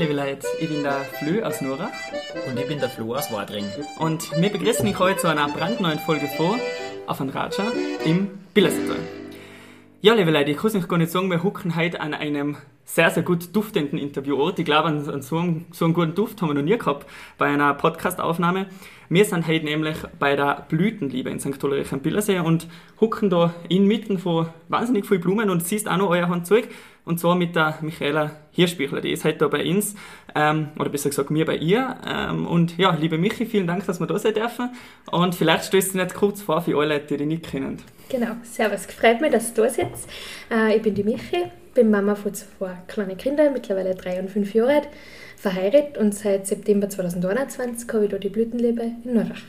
liebe Leute. Ich bin der Flö aus Nurach. Und ich bin der Flo aus Wadring. Und wir begrüßen euch heute zu einer brandneuen Folge vor auf ein Raja im Billersetal. Ja, liebe Leute, ich kann es nicht gar nicht sagen, wir hucken heute an einem sehr, sehr gut duftenden Interviewort. Ich glaube, an, an so, einen, so einen guten Duft haben wir noch nie gehabt bei einer Podcast-Aufnahme. Wir sind heute nämlich bei der Blütenliebe in St. Ulrich am Billersee und hucken da inmitten von wahnsinnig vielen Blumen und siehst auch noch euer Handzeug. Und zwar mit der Michaela Hirschbichler, die ist heute bei uns, ähm, oder besser gesagt mir bei ihr. Ähm, und ja, liebe Michi, vielen Dank, dass wir da sein dürfen. Und vielleicht stößt du nicht kurz vor für alle Leute, die dich nicht kennen. Genau, servus, gefreut mich, dass du da sitzt. Äh, ich bin die Michi, bin Mama von zwei kleinen Kindern, mittlerweile drei und fünf Jahre alt, verheiratet und seit September 2021 habe ich da die Blütenliebe in Nordach.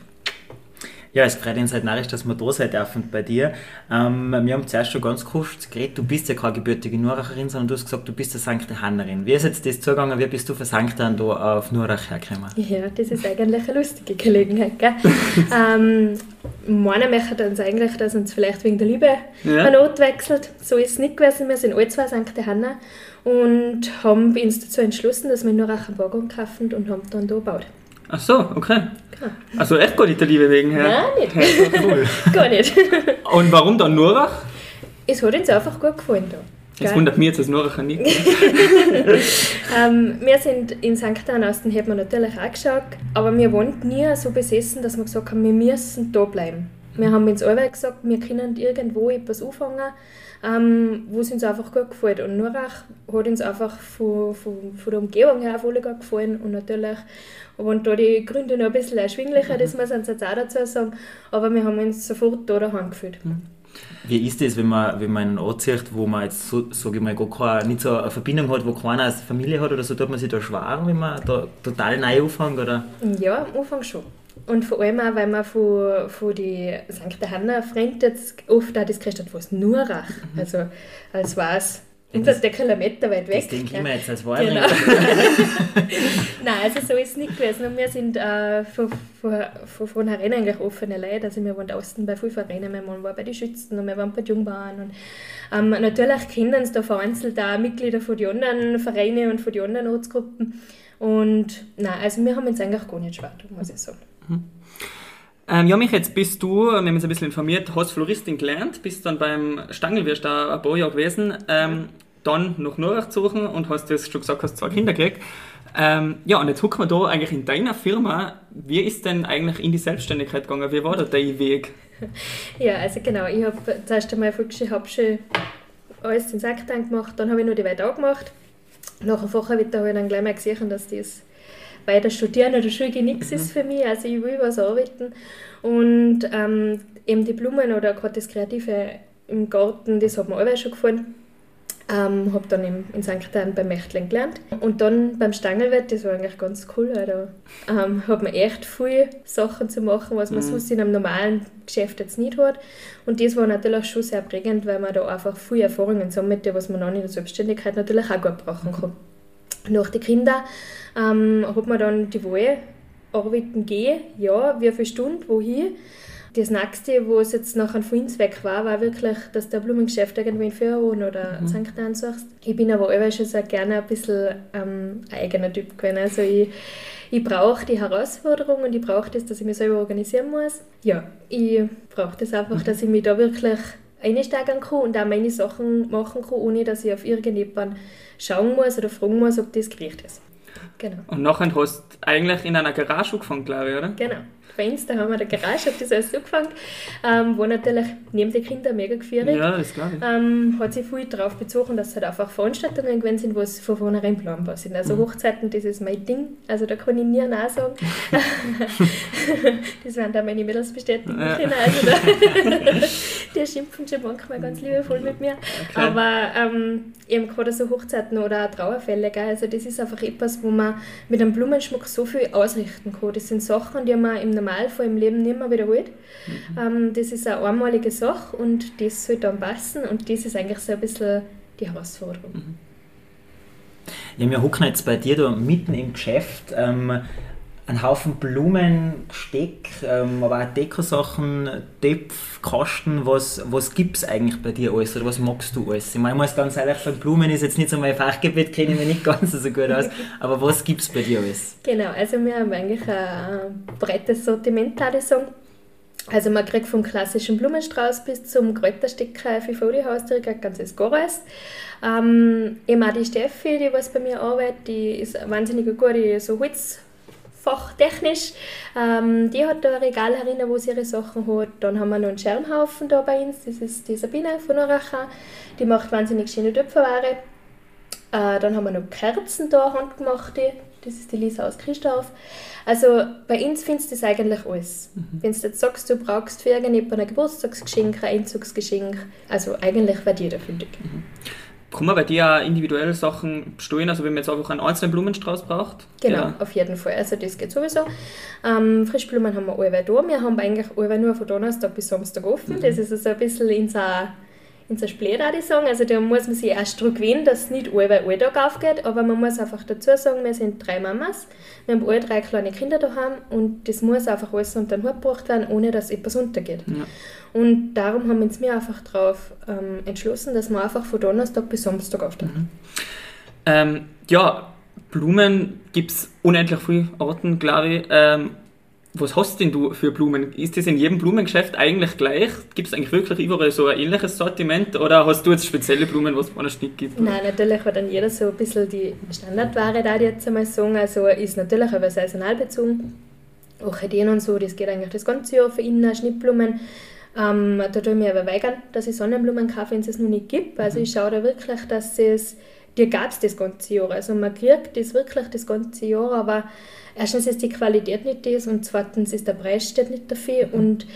Ja, es freut uns halt narrisch, dass wir da sein dürfen bei dir. Ähm, wir haben zuerst schon ganz kurz geredet, du bist ja keine gebürtige Nuracherin, sondern du hast gesagt, du bist eine St. Hannerin. Wie ist jetzt das zugegangen, wie bist du von St. Ann da auf Nurach hergekommen? Ja, das ist eigentlich eine lustige Gelegenheit, gell? ähm, meiner möchte uns eigentlich, dass uns vielleicht wegen der Liebe ja. eine Not wechselt. So ist es nicht gewesen. Wir sind alle zwei St. Hanna und haben uns dazu entschlossen, dass wir in Nurach einen Wagen kaufen und haben dann da gebaut. Ach so, okay. Also echt gar nicht der Liebe wegen her? Nein, nicht. Hey, cool. gar nicht. Und warum dann Nurach? Es hat uns einfach gut gefallen da. Es wundert mich jetzt als Nuracher nicht. ähm, wir sind in St. Den haben wir natürlich auch geschaut, aber wir waren nie so besessen, dass wir gesagt haben, wir müssen da bleiben. Wir haben uns alle gesagt, wir können irgendwo etwas anfangen, ähm, wo es uns einfach gut gefällt. Und Nurach hat uns einfach von, von, von der Umgebung her voll gut gefallen und natürlich waren da die Gründe noch ein bisschen erschwinglicher, das muss man jetzt auch dazu sagen, aber wir haben uns sofort da daheim gefühlt. Mhm. Wie ist das, wenn man, wenn man einen Ort sieht, wo man jetzt, so, sage ich mal, gar keine, nicht so eine Verbindung hat, wo keiner als Familie hat oder so, tut man sich da schwer, wenn man da total neu anfängt, oder? Ja, am Anfang schon. Und vor allem auch, weil man von, von die St. Hanna Freund jetzt oft auch das gekriegt hat, was Nurach, mhm. also als war es unter der Kilometer weit weg. Das denke ich mir jetzt als Wahrheit. Genau. Nein, also so ist es nicht gewesen. Und wir sind äh, von, von, von vornherein eigentlich offene Leute. Also wir waren draußen bei vielen Vereinen, wir waren bei den Schützen und wir waren bei den Jungbahn. Und, ähm, natürlich kennen uns da vereinzelt auch Mitglieder von den anderen Vereinen und von den anderen Ortsgruppen. Und nein, also wir haben uns eigentlich gar nicht schwer, muss ich sagen. Mhm. Ähm, ja, mich jetzt bist du, wir haben uns ein bisschen informiert, hast Floristin gelernt, bist dann beim Stangelwirst da ein paar Jahre gewesen, ähm, dann nach Nurach gezogen und hast jetzt schon gesagt, hast zwei Kinder gekriegt. Ähm, ja, und jetzt gucken wir da eigentlich in deiner Firma, wie ist denn eigentlich in die Selbstständigkeit gegangen? Wie war da dein Weg? Ja, also genau, ich habe zuerst einmal Volksschule, Hauptschule alles in Sektan gemacht, dann habe ich noch die Weiter gemacht. Nach einem Fachwitter habe ich dann gleich mal gesehen, dass das weiter studieren oder Schule nichts mhm. ist für mich, also ich will was arbeiten. Und ähm, eben die Blumen oder gerade das Kreative im Garten, das hat mir alle schon gefallen. Ähm, habe dann im, in St. Ann beim Mechtling gelernt. Und dann beim Stangelwirt, das war eigentlich ganz cool, weil da ähm, hat man echt viele Sachen zu machen, was man mhm. sonst in einem normalen Geschäft jetzt nicht hat. Und das war natürlich schon sehr prägend, weil man da einfach viele Erfahrungen sammelt, was man dann in der Selbstständigkeit natürlich auch gut brauchen kann. Nach den Kindern ähm, hat man dann die Wahl, arbeiten gehen, ja, wie viele Stunden, wohin. Das nächste, wo es jetzt nachher von uns weg war, war wirklich, dass der Blumengeschäft irgendwo in Führerhahn oder mhm. St. Ann suchst. Ich bin aber allweil schon sehr gerne ein bisschen ähm, eigener Typ gewesen. Also ich, ich brauche die Herausforderung und ich brauche das, dass ich mich selber organisieren muss. Ja, ich brauche das einfach, mhm. dass ich mich da wirklich einsteigen kann und auch meine Sachen machen kann, ohne dass ich auf irgendjemanden schauen muss oder fragen muss, ob das gerecht ist. Genau. Und nachher hast du eigentlich in einer Garage angefangen, glaube ich, oder? Genau uns, da haben wir eine Garage, habe das alles angefangen, ähm, wo natürlich neben den Kindern mega gefährdet. Ja, das glaube ich. Ähm, hat sich viel darauf bezogen, dass es halt einfach Veranstaltungen gewesen sind, wo es von vornherein planbar sind. Also mhm. Hochzeiten, das ist mein Ding, also da kann ich nie Nein sagen. das werden da meine Mädels bestätigen ja. können. Also da, die schimpfen schon manchmal ganz liebevoll mit mir. Okay. Aber ähm, eben gerade so Hochzeiten oder auch Trauerfälle, gell? also das ist einfach etwas, wo man mit einem Blumenschmuck so viel ausrichten kann. Das sind Sachen, die man im Normalfall im Leben nicht mehr wiederholt. Mhm. Ähm, das ist eine einmalige Sache und das soll dann passen und das ist eigentlich so ein bisschen die Herausforderung. Mhm. Ja, wir hocken jetzt bei dir da mitten im Geschäft. Ähm, einen Haufen Blumen, Gesteck, ähm, aber auch Dekosachen, Töpf, Kasten. Was, was gibt es eigentlich bei dir alles oder was magst du alles? Ich meine, ich muss ganz ehrlich sagen, Blumen ist jetzt nicht so mein Fachgebiet, kenne ich mich nicht ganz so gut aus. Aber was gibt es bei dir alles? Genau, also wir haben eigentlich ein breites Sortiment, würde ich sagen. Also man kriegt vom klassischen Blumenstrauß bis zum Kräuterstecker für Haustür ein ganzes Goras. Ähm, eben auch die Steffi, die was bei mir arbeitet, die ist wahnsinnig gut, die so Holz fachtechnisch. Ähm, die hat da ein Regal herin, wo sie ihre Sachen hat. Dann haben wir noch einen Schermhaufen da bei uns, das ist die Sabine von Oracha. Die macht wahnsinnig schöne Töpferware. Äh, dann haben wir noch Kerzen da, handgemachte. Das ist die Lisa aus Christoph. Also bei uns findest du das eigentlich alles. Mhm. Wenn du jetzt sagst, du brauchst für irgendjemanden ein Geburtstagsgeschenk, ein Einzugsgeschenk, also eigentlich wird jeder fündig. Mhm. Kann man bei dir auch individuelle Sachen stehen, also wenn man jetzt einfach einen einzelnen Blumenstrauß braucht? Genau, ja. auf jeden Fall. Also das geht sowieso. Ähm, Frischblumen haben wir alle da. Wir haben eigentlich alle nur von Donnerstag bis Samstag offen. Mhm. Das ist also ein bisschen unser, unser Split, würde ich sagen. Also da muss man sich erst daran gewöhnen, dass es nicht alle Alltag aufgeht, aber man muss einfach dazu sagen, wir sind drei Mamas, wir haben alle drei kleine Kinder daheim und das muss einfach alles unter den Hut gebracht werden, ohne dass etwas untergeht. Ja. Und darum haben wir uns mir einfach darauf ähm, entschlossen, dass wir einfach von Donnerstag bis Samstag auftreten. Mhm. Ähm, ja, Blumen gibt es unendlich viele Arten, glaube ich. Ähm, was hast denn du für Blumen? Ist das in jedem Blumengeschäft eigentlich gleich? Gibt es eigentlich wirklich überall so ein ähnliches Sortiment oder hast du jetzt spezielle Blumen, was es woanders nicht gibt? Nein, natürlich hat dann jeder so ein bisschen die Standardware, da jetzt einmal sagen. Also ist natürlich aber saisonal bezogen. Orchideen und so, das geht eigentlich das ganze Jahr für innen, Schnittblumen. Ähm, da tue ich mir aber weigern, dass ich Sonnenblumen kaufe, wenn es es noch nicht gibt. Also ich schaue da wirklich, dass es, dir gab es das ganze Jahr. Also man kriegt das wirklich das ganze Jahr, aber erstens ist die Qualität nicht das und zweitens ist der Preis steht nicht dafür und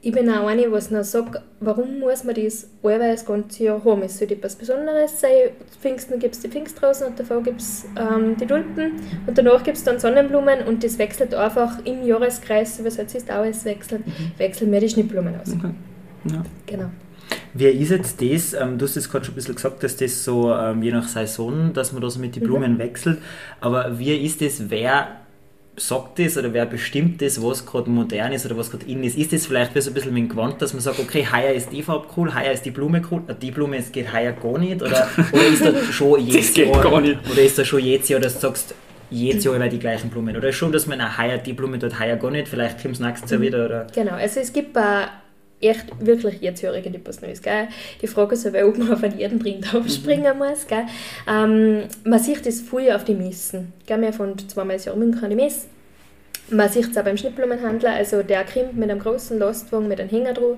ich bin auch eine, was noch sagt, warum muss man das allweil das ganze Jahr haben? Es sollte etwas Besonderes sein. Pfingsten gibt es die Pfingstrosen und davor gibt es ähm, die Tulpen und danach gibt es dann Sonnenblumen und das wechselt einfach im Jahreskreis, was jetzt ist auch alles wechselt, mhm. wechseln wir die Schnittblumen aus. Okay. Ja. Genau. Wie ist jetzt das? Ähm, du hast es gerade schon ein bisschen gesagt, dass das so ähm, je nach Saison, dass man da so mit den mhm. Blumen mhm. wechselt. Aber wie ist das? Wer sagt das oder wer bestimmt das, was gerade modern ist oder was gerade in ist? Ist das vielleicht so ein bisschen mit dem Gewand, dass man sagt, okay, heuer ist die Farbe cool, heuer ist die Blume cool, äh, die Blume es geht heuer gar nicht? Oder, oder ist da schon jedes Jahr, oder ist da schon jedes Jahr, dass du sagst, jedes Jahr immer die gleichen Blumen? Oder schon, dass man heuer die Blume dort heuer gar nicht, vielleicht kommt es nächstes Jahr mhm. wieder? Oder? Genau, also es gibt ein echt wirklich jetztjährige etwas Neues. Gell? Die Frage ist aber, ob man auf einen jeden Trend aufspringen mhm. muss. Gell? Ähm, man sieht das früher auf die Messen. Gell? Wir von zweimal im Jahr an die Messe man sieht es auch beim Schnittblumenhandler, also der kommt mit einem großen Lastwagen mit einem Hänger drauf,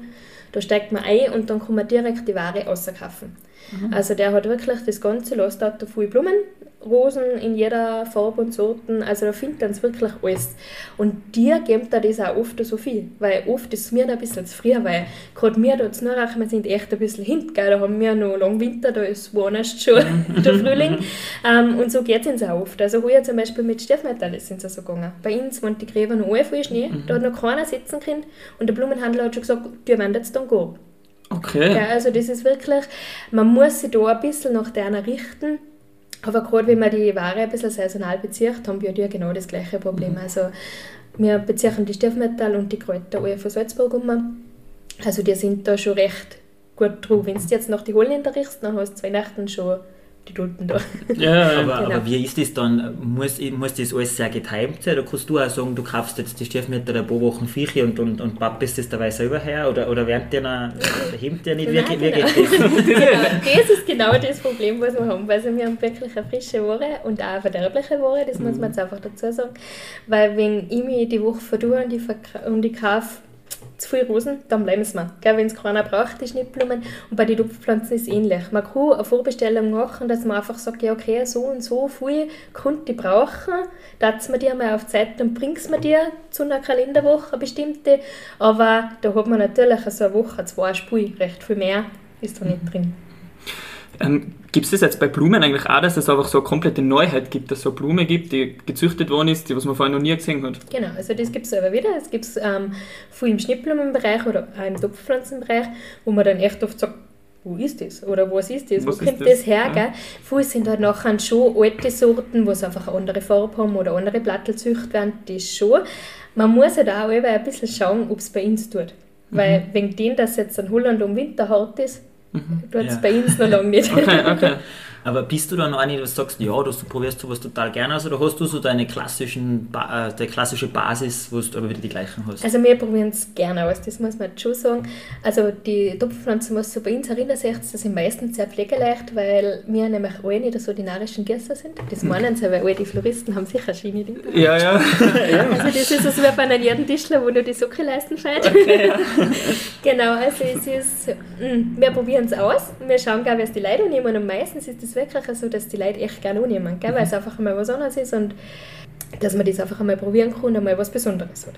da steigt man ein und dann kann man direkt die Ware rauskaufen. Mhm. Also der hat wirklich das ganze Lastauto voll Blumen, Rosen in jeder Farbe und Sorten, also da findet man wirklich alles. Und dir gibt da das auch oft so viel, weil oft ist es mir ein bisschen zu früh, weil gerade wir da zu Nürnberg, wir sind echt ein bisschen hinten, da haben wir noch lang Winter, da ist woanders schon der Frühling ähm, und so geht es uns auch oft. Also heuer zum Beispiel mit Steffmetall sind sie so gegangen. Bei uns waren die Gräber noch alle voll Schnee, mhm. da hat noch keiner sitzen können und der Blumenhandler hat schon gesagt, die werden jetzt dann gehen. Okay. Ja, also das ist wirklich, man muss sich da ein bisschen nach denen richten. Aber gerade wenn man die Ware ein bisschen saisonal bezieht, haben wir ja genau das gleiche Problem. Mhm. Also wir beziehen die Stiefmetall und die Kräuter alle von Salzburg um. Also die sind da schon recht gut drauf. Wenn du jetzt noch die Holländer riechst, dann hast du zwei Nächten schon die Tulpen da. Ja, aber, genau. aber wie ist das dann? Muss, muss das alles sehr getimt sein? Oder kannst du auch sagen, du kaufst jetzt die Stiefmütter ein paar Wochen Viecher und, und, und pappest das dabei selber her? Oder, oder während der noch, hebt der nicht? Wie, Nein, wie genau. geht das? genau. das ist genau das Problem, was wir haben. Also wir haben wirklich eine frische Ware und auch eine verderbliche Ware, das muss man jetzt einfach dazu sagen. Weil wenn ich mich die Woche verdue und ich, und ich kaufe zu viele Rosen, dann bleiben sie mir. Wenn es keiner braucht, die Schnittblumen. Und bei den Tupfpflanzen ist es ähnlich. Man kann eine Vorbestellung machen, dass man einfach sagt, ja okay, so und so viel könnte ich brauchen, dass man die einmal auf Zeit, dann bringst man dir zu einer Kalenderwoche eine bestimmte. Aber da hat man natürlich so eine Woche, zwei Spiele, recht viel mehr ist da nicht drin. Ähm, gibt es das jetzt bei Blumen eigentlich auch, dass es einfach so eine komplette Neuheit gibt, dass es so eine Blume gibt, die gezüchtet worden ist, die was man vorher noch nie gesehen hat? Genau, also das gibt es aber wieder. Es gibt es ähm, viel im Schnittblumenbereich oder auch im Topfpflanzenbereich, wo man dann echt oft sagt, wo ist das? Oder was ist das? Was wo kommt das? das, her? Ja. Viele sind halt nachher schon alte Sorten, wo sie einfach eine andere Farbe haben oder andere Blattel gezüchtet werden, das schon. Man muss halt auch eben ein bisschen schauen, ob es bei uns tut. Weil wegen dem, dass jetzt in Holland um Winter hart ist, tut es Ja. bei uns noch lange nicht. Okay, okay. Aber bist du dann eine, die sagst, ja, du, du probierst sowas total gerne aus, oder hast du so deine klassischen, ba äh, die klassische Basis, wo du aber wieder die gleichen hast? Also wir probieren es gerne aus, das muss man schon sagen. Also die Topfpflanzen, was so bei uns erinnert sich, das sind meistens sehr pflegeleicht, weil wir nämlich alle nicht so die narischen Gäste sind. Das meinen sie, weil alle die Floristen haben sicher Schiene drin. Ja, ja. Also das ist so wie bei einem jeden Tischler, wo nur die Socke leisten fällt. genau, also es ist, mm, wir probieren es aus, wir schauen gar, was die Leute annehmen und meistens ist es wirklich so, dass die Leute echt gerne annehmen, gell? weil es einfach mal was anderes ist und dass man das einfach einmal probieren kann und einmal was Besonderes hat.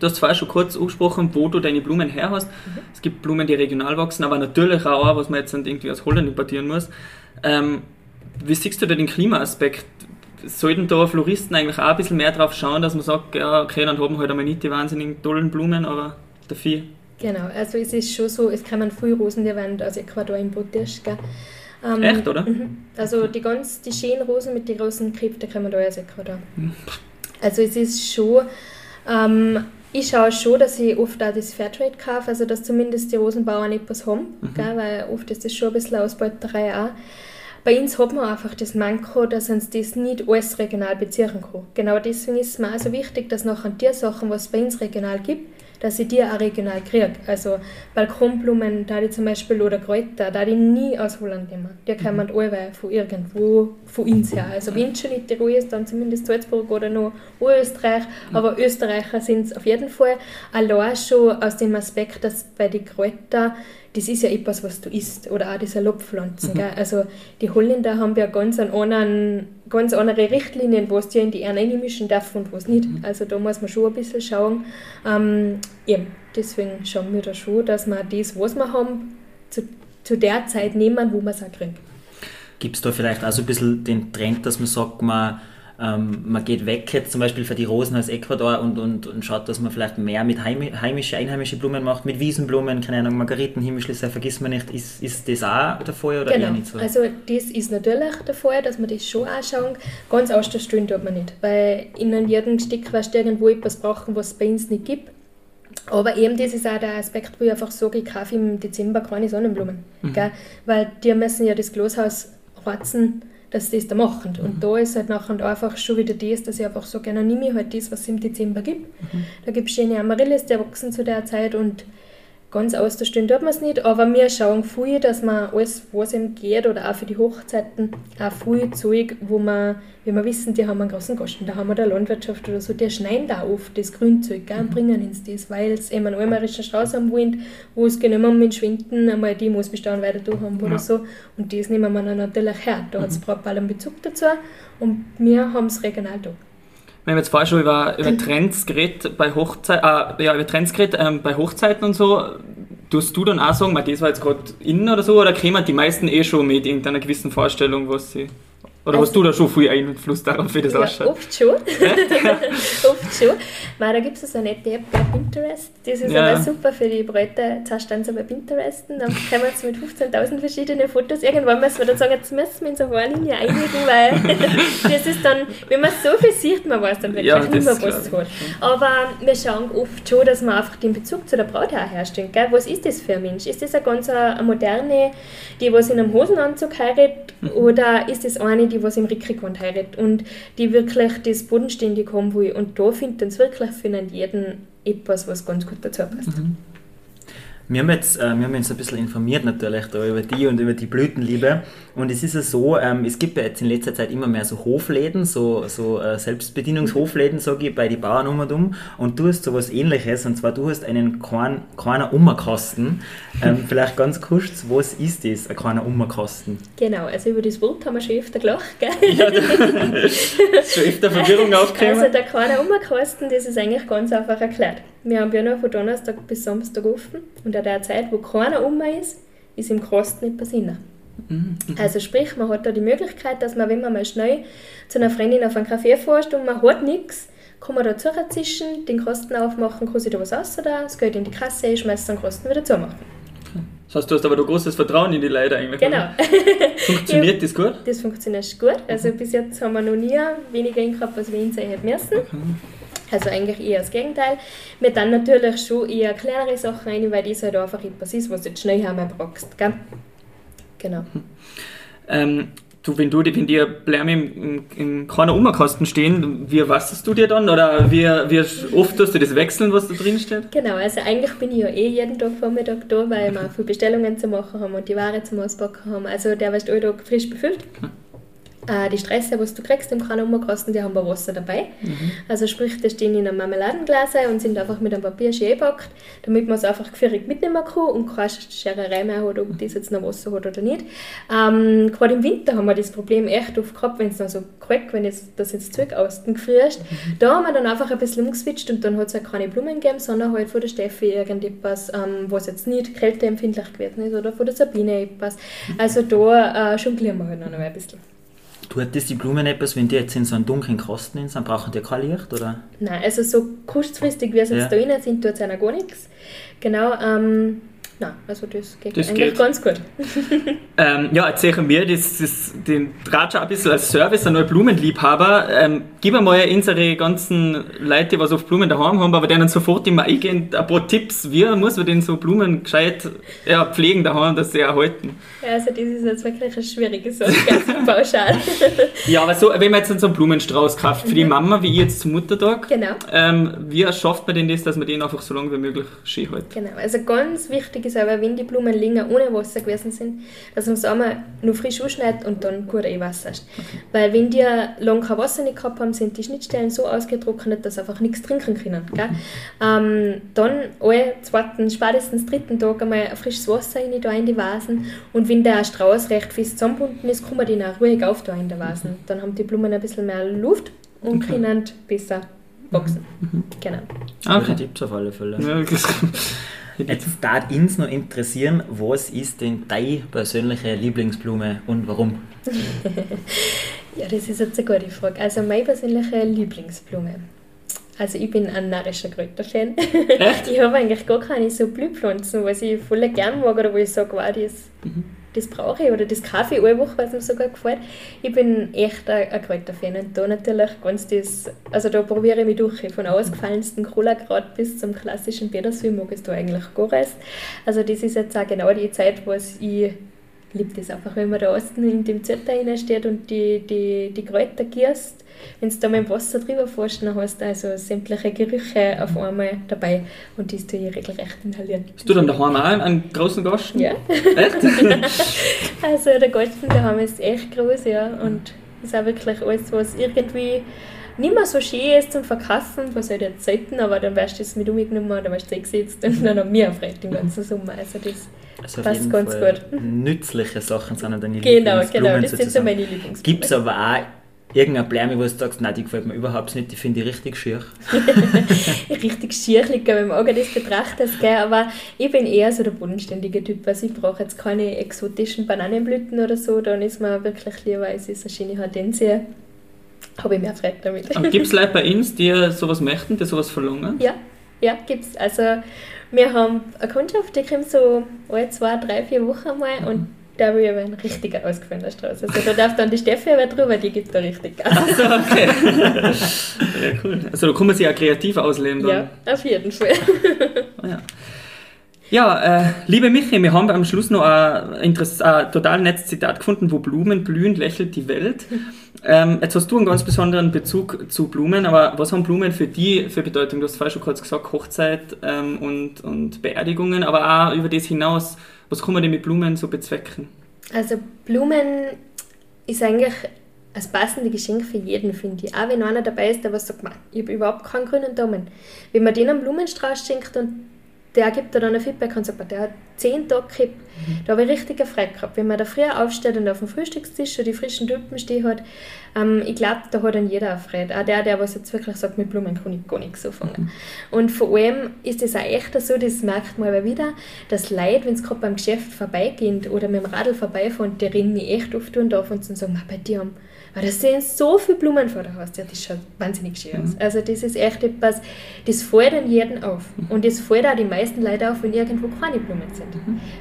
Du hast vorher schon kurz angesprochen, wo du deine Blumen her hast. Es gibt Blumen, die regional wachsen, aber natürlich auch, was man jetzt dann irgendwie aus Holland importieren muss. Ähm, wie siehst du da den Klimaaspekt? Sollten da Floristen eigentlich auch ein bisschen mehr drauf schauen, dass man sagt, ja, okay, dann haben wir halt einmal nicht die wahnsinnig tollen Blumen, aber dafür. Genau, also es ist schon so, es kommen viele Rosen, die werden aus Ecuador importiert. Gell? Ähm, Echt, oder? Mhm. Also die ganz die schönen Rosen mit den großen Kräften, die kommen da aus Ecuador. Also es ist schon, ähm, ich schaue schon, dass ich oft auch das Fairtrade kaufe, also dass zumindest die Rosenbauern etwas haben, gell? weil oft ist das schon ein bisschen Ausbeuterei auch. Bei uns hat man einfach das Manko, dass uns das nicht alles regional beziehen kann. Genau deswegen ist es mir auch so wichtig, dass nachher die Sachen, was es bei uns regional gibt, dass ich die auch regional kriege. Also Balkonblumen, da die zum Beispiel oder Kräuter, da die nie aus Holland nehmen. Die kommen alle von irgendwo von uns her. Also wenn es schon nicht Tirol ist, dann zumindest Salzburg oder noch Österreich. Aber Österreicher sind es auf jeden Fall. Allein schon aus dem Aspekt, dass bei den Kräutern das ist ja etwas, was du isst. Oder auch diese Lobpflanzen. Gell? Also die Holländer haben ja ganz, einen anderen, ganz andere Richtlinien, was die in die Erde einmischen dürfen und was nicht. Also da muss man schon ein bisschen schauen. Ähm, eben, deswegen schauen wir da schon, dass wir das, was wir haben, zu, zu der Zeit nehmen, wo wir es auch kriegen. Gibt es da vielleicht auch so ein bisschen den Trend, dass man sagt, man, ähm, man geht weg jetzt zum Beispiel für die Rosen aus Ecuador und, und, und schaut, dass man vielleicht mehr mit heimi- heimische, einheimische Blumen macht, mit Wiesenblumen, keine Ahnung, Margariten, Himmelschlüsse, vergisst man nicht. Ist, ist das auch der Fall oder eher Genau, nicht so? also das ist natürlich der Fall, dass wir das schon anschauen. Ganz ausstellen tut man nicht, weil in jedem Stück wirst du irgendwo etwas brauchen, was es bei uns nicht gibt. Aber eben das ist auch der Aspekt, wo ich einfach sage, ich kaufe im Dezember keine Sonnenblumen. Gell? Weil die müssen ja das Glashaus ratzen, dass sie das da machen. Und da ist halt nachher einfach schon wieder das, dass ich einfach so gerne nehme ich halt das, was es im Dezember gibt. Da gibt es schöne Amaryllis, die wachsen zu der Zeit und ganz ausstellen tut man es nicht, aber wir schauen viel, dass man alles, was ihm geht, oder auch für die Hochzeiten, auch viel Zeug, wo wir, wie wir wissen, die haben einen großen Gasten, da haben wir der Landwirtschaft oder so, die schneiden da oft das Grünzeug gell, und bringen uns das, weil es eben einen almerischen Strauß haben wollen, wo es genommen mit Schwinden einmal die muss bestehen weiter da haben oder Ja. so. Und das nehmen wir dann natürlich her, da hat es braucht einen Bezug dazu. Und wir haben es regional da. Wir haben jetzt vorher schon über, über Trends geredet bei Hochzeiten, äh, ja, über Trends geredet, ähm, bei Hochzeiten und so. Tust du dann auch sagen, das war jetzt gerade innen oder so, oder kämen die meisten eh schon mit irgendeiner gewissen Vorstellung, was sie. Oder hast Also- du da schon viel Einfluss darauf, wie das Ja, ausschaut? oft schon. oft schon. Weil da gibt es so eine nette App bei Pinterest. Das ist Ja. aber super für die Bräute. Zuerst dann so bei Pinterest. Dann kommen sie mit 15.000 verschiedenen Fotos. Irgendwann müssen wir dann sagen, jetzt müssen wir in so eine Linie einigen, weil das ist dann, wenn man so viel sieht, man weiß dann wirklich Ja, nicht mehr, was es hat. Aber wir schauen oft schon, dass wir einfach den Bezug zu der Braut auch herstellen. Gell? Was ist das für ein Mensch? Ist das eine ganz eine moderne, die was in einem Hosenanzug heiratet, oder ist das eine, die was im Rickrikon heiratet und die wirklich das bodenständig haben will? Und da finden sie wirklich für jeden etwas, was ganz gut dazu passt. Wir haben, jetzt, äh, wir haben uns ein bisschen informiert natürlich da über die und über die Blütenliebe. Und es ist ja so, ähm, es gibt ja jetzt in letzter Zeit immer mehr so Hofläden, so, so äh, Selbstbedienungshofläden, sage ich, bei den Bauern um und um. Und du hast so was ähnliches, und zwar du hast einen kleinen, kleinen Ummerkasten. Ähm, vielleicht ganz kurz, was ist das, ein kleiner Ummerkasten? Genau, also über das Wort haben wir schon öfter gelacht. Gell? Ja, da ist schon öfter Verwirrung aufgekommen. Also der kleine Ummerkasten, das ist eigentlich ganz einfach erklärt. Wir haben ja nur von Donnerstag bis Samstag offen und an der Zeit, wo keiner um ist, ist im Kasten nicht passiert. Also sprich, man hat da die Möglichkeit, dass man, wenn man mal schnell zu einer Freundin auf einen Kaffee fährt und man hat nichts, kann man da zuzischen, den Kasten aufmachen, kann sich da was aus da, das Geld in die Kasse, schmeißt den Kasten wieder zumachen. Das heißt, du hast aber da großes Vertrauen in die Leute eigentlich. Genau. Funktioniert das gut? Das funktioniert gut. Also bis jetzt haben wir noch nie weniger gehabt, als wir ihn sein hätten müssen. Also eigentlich eher das Gegenteil. Wir dann natürlich schon eher kleinere Sachen rein, weil das halt einfach etwas ist, was du jetzt schnell einmal brauchst. Gell? Genau. Ähm, du, wenn du wenn dir Blärme im, im, kleinen Umkasten stehen, wie wastest du dir dann? Oder wie, wie oft tust du das wechseln, was da drin steht? Genau, also eigentlich bin ich ja eh jeden Tag Vormittag da, weil wir viele Bestellungen zu machen haben und die Ware zum Auspacken haben. Also der wird alle Tag frisch befüllt. Äh, die Stresser, was du kriegst im Kranummerkasten, die haben wir Wasser dabei. Also sprich, die stehen in einem Marmeladenglas und sind einfach mit einem Papier schön gepackt, damit man es einfach gefährlich mitnehmen kann und keine Schererei mehr hat, ob das jetzt noch Wasser hat oder nicht. Ähm, Gerade im Winter haben wir das Problem echt oft gehabt, wenn es dann so kalt, wenn jetzt, das jetzt Zeug außen gefrierst. Da haben wir dann einfach ein bisschen umgeswitcht und dann hat es auch keine Blumen gegeben, sondern halt von der Steffi irgendetwas, ähm, was jetzt nicht kälteempfindlich gewesen ist oder von der Sabine etwas. Also da äh, jonglieren wir halt noch ein bisschen. Tut das die Blumen etwas, wenn die jetzt in so einem dunklen Kasten sind, brauchen die kein Licht? Oder? Nein, also so kurzfristig, wie es jetzt Ja. da drinnen sind, tut es einer gar nichts. Genau, ähm, nein, also das geht Das eigentlich geht. ganz gut. Ähm, ja, erzähl mir das, das, den Raja ein bisschen als Service an neue Blumenliebhaber. Ähm, gib mir mal unsere ganzen Leute, die was auf Blumen daheim haben, aber denen sofort immer eingehen, ein paar Tipps, wie muss man denn so Blumen gescheit ja, pflegen daheim, dass sie erhalten. Ja, also das ist jetzt wirklich eine schwierige Sache, ganz pauschal. Ja, aber so, wenn man jetzt so einen Blumenstrauß kauft, für die Mama, wie ich jetzt zum Muttertag, genau. ähm, wie schafft man denn das, dass man den einfach so lange wie möglich schön hält? Genau, also ganz wichtig ist aber, wenn die Blumen länger ohne Wasser gewesen sind, dass man es einmal nur frisch anschneidet und dann gut einwasserst. Weil wenn die lange kein Wasser nicht gehabt haben, sind die Schnittstellen so ausgetrocknet, dass sie einfach nichts trinken können. Gell? Ähm, dann alle zweiten, spätestens dritten Tag einmal ein frisches Wasser rein, da in die Vasen und wenn der Strauß recht fest zusammengebunden ist, kann man den auch ruhig auf da in der Vasen. Dann haben die Blumen ein bisschen mehr Luft und Okay. können besser wachsen. Genau. Okay. Tipps auf alle Fälle. Ja, das- Jetzt darf uns noch interessieren, was ist denn deine persönliche Lieblingsblume und warum? Ja, das ist jetzt eine gute Frage. Also meine persönliche Lieblingsblume. Also ich bin ein narischer Kräuterfan. Echt? Ich habe eigentlich gar keine so Blühpflanzen, was ich voll gern mag oder wo ich sage, wow, das, das brauche ich oder das kaufe ich alle Woche, es mir sogar gefällt. Ich bin echt ein, ein Kräuterfan und da natürlich ganz das, also da probiere ich mich durch, von ausgefallensten Kohlagrat bis zum klassischen Petersil mag es da eigentlich gar alles. Also das ist jetzt auch genau die Zeit, wo es ich liebe das einfach, wenn man da außen in dem Zetter steht und die, die, die Kräuter gierst. Wenn du da mit dem Wasser drüber fährst, dann hast du also sämtliche Gerüche auf einmal dabei und das tue ich regelrecht inhalieren. Hast du dann daheim auch einen großen Gasten? Ja, Echt? also der Garten daheim ist echt groß, ja, und ist auch wirklich alles, was irgendwie nicht mehr so schön ist zum Verkaufen, was halt jetzt selten, aber dann weißt du es mit umgenommen und dann weißt du eingesetzt und dann haben wir erfreut im ganzen Sommer. Also das, Also Passt ganz Fall gut. nützliche Sachen sind deine genau, Lieblingsblumen genau, das sind so meine Lieblingsblumen. Gibt es aber auch irgendeine Blume, wo du sagst, nein, die gefällt mir überhaupt nicht, die finde ich richtig schier. richtig schierlich, wenn man im Auge das betrachtet, gell? aber ich bin eher so der bodenständige Typ, also ich brauche jetzt keine exotischen Bananenblüten oder so, dann ist mir wirklich lieber, es ist eine schöne Hortensie, habe ich mehr Freude damit. Gibt es Leute bei uns, die sowas möchten, die sowas verlangen? Ja, ja, gibt's. Also wir haben eine Kundschaft, die kommt so alle zwei, drei, vier Wochen mal und da will ich aber ein richtiger ausgefallener Strauß. Also da darf dann die Steffi aber drüber, die gibt da richtig Gas. Also, okay. ja, cool. Also da kann man sich ja kreativ ausleben. Dann. Ja, auf jeden Fall. Ja, ja äh, liebe Michi, wir haben am Schluss noch ein, ein total nettes Zitat gefunden, wo Blumen blühen, lächelt die Welt. Ähm, jetzt hast du einen ganz besonderen Bezug zu Blumen, aber was haben Blumen für die für Bedeutung? Du hast vorher schon kurz gesagt, Hochzeit ähm, und, und Beerdigungen, aber auch über das hinaus, was kann man denn mit Blumen so bezwecken? Also Blumen ist eigentlich das passende Geschenk für jeden, finde ich. Auch wenn einer dabei ist, der was sagt, "Man, ich habe überhaupt keinen grünen Daumen. Wenn man denen einen Blumenstrauß schenkt und der gibt dir dann ein Feedback und sagt, der hat zehn Tage gehabt. Da habe ich richtig eine Freude gehabt. Wenn man da früher aufsteht und auf dem Frühstückstisch schon die frischen Tulpen stehen hat, ähm, ich glaube, da hat dann jeder eine Freude. Auch der, der was jetzt wirklich sagt, mit Blumen kann ich gar nichts anfangen. Und vor allem ist es auch echt so, das merkt man aber wieder, dass Leute, wenn sie gerade beim Geschäft vorbeigehen oder mit dem Radl vorbeifahren, die rennen mich echt oft und auf und sagen, "Ma, bei dir haben Aber da sehen so viele Blumen vor der Haustür, das schaut wahnsinnig schön aus. Also das ist echt etwas, das fällt an jeden auf. Und das fällt auch die meisten Leute auf, wenn irgendwo keine Blumen sind.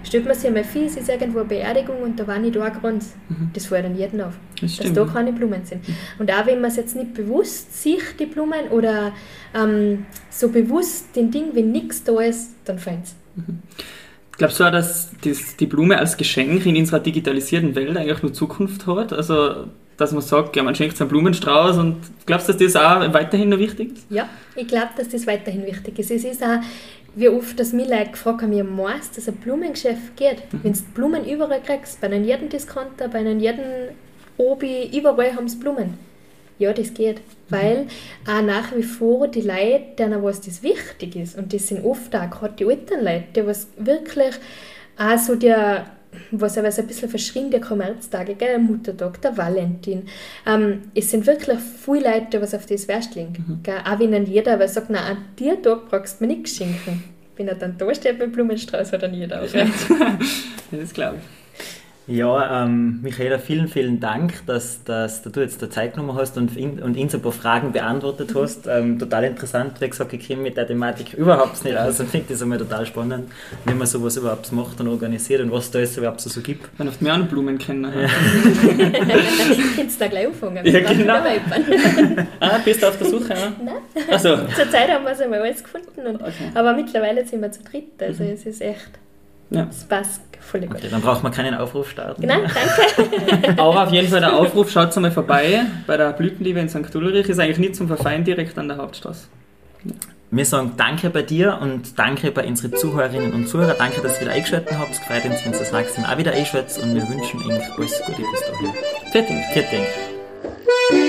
Stellt man sich mal vor, es ist irgendwo eine Beerdigung und da war nicht da ein Kranz. Das fällt an jeden auf, Das dass stimmt. da keine Blumen sind. Und auch wenn man es jetzt nicht bewusst sieht, die Blumen, oder ähm, so bewusst den Ding, wenn nichts da ist, dann fällt es. Glaubst du auch, dass das, die Blume als Geschenk in unserer digitalisierten Welt eigentlich nur Zukunft hat? Also, dass man sagt, ja, man schenkt einen Blumenstrauß und glaubst du, dass das auch weiterhin noch wichtig ist? Ja, ich glaube, dass das weiterhin wichtig ist. Es ist auch, wie oft, dass mir Leute gefragt haben, wie meinst dass ein Blumengeschäft geht. Wenn du Blumen überall kriegst, bei einem jeden Discounter, bei einem jeden Obi, überall haben sie Blumen. Ja, das geht. Weil auch nach wie vor die Leute, denen was das wichtig ist, und das sind oft auch gerade die alten Leute, die was wirklich auch so der, was aber so ein bisschen verschrien, der Kommerztage, gell, der Muttertag, der Valentin. Ähm, es sind wirklich viele Leute, die was auf das Wert legen. Gell? Auch wenn dann jeder aber sagt, nein, an dir Tag brauchst du mir nichts schenken. Wenn er dann da steht mit Blumenstrauß, hat dann jeder aufgehört. Ja, das glaube ich. Ja, ähm, Michaela, vielen, vielen Dank, dass, dass du jetzt der Zeit genommen hast und, in, und uns ein paar Fragen beantwortet hast. Ähm, total interessant, wie gesagt, ich kenne mit der Thematik überhaupt nicht aus und finde das einmal total spannend, wie man sowas überhaupt macht und organisiert und was da es überhaupt so, so gibt. Man oft mehr an Blumen kennen. Ja. Kannst du da gleich anfangen? Ja, genau. Ah, bist du auf der Suche? Ja? Nein. Also, Zur Zeit haben wir es einmal alles gefunden. Und, Okay. Aber mittlerweile sind wir zu dritt. Also es ist echt, ja. es passt voll gut. Okay, dann braucht man keinen Aufruf starten. Genau, danke. Aber auf jeden Fall der Aufruf, schaut mal vorbei bei der Blütenliebe in St. Ulrich. Ist eigentlich nicht zum Verfallen direkt an der Hauptstraße. Wir sagen Danke bei dir und Danke bei unseren Zuhörerinnen und Zuhörern. Danke, dass ihr wieder eingeschaltet habt. Es freut uns, wenn ihr das nächste Mal auch wieder einschaltet und wir wünschen euch alles Gute bis dahin. Fertig. Dank.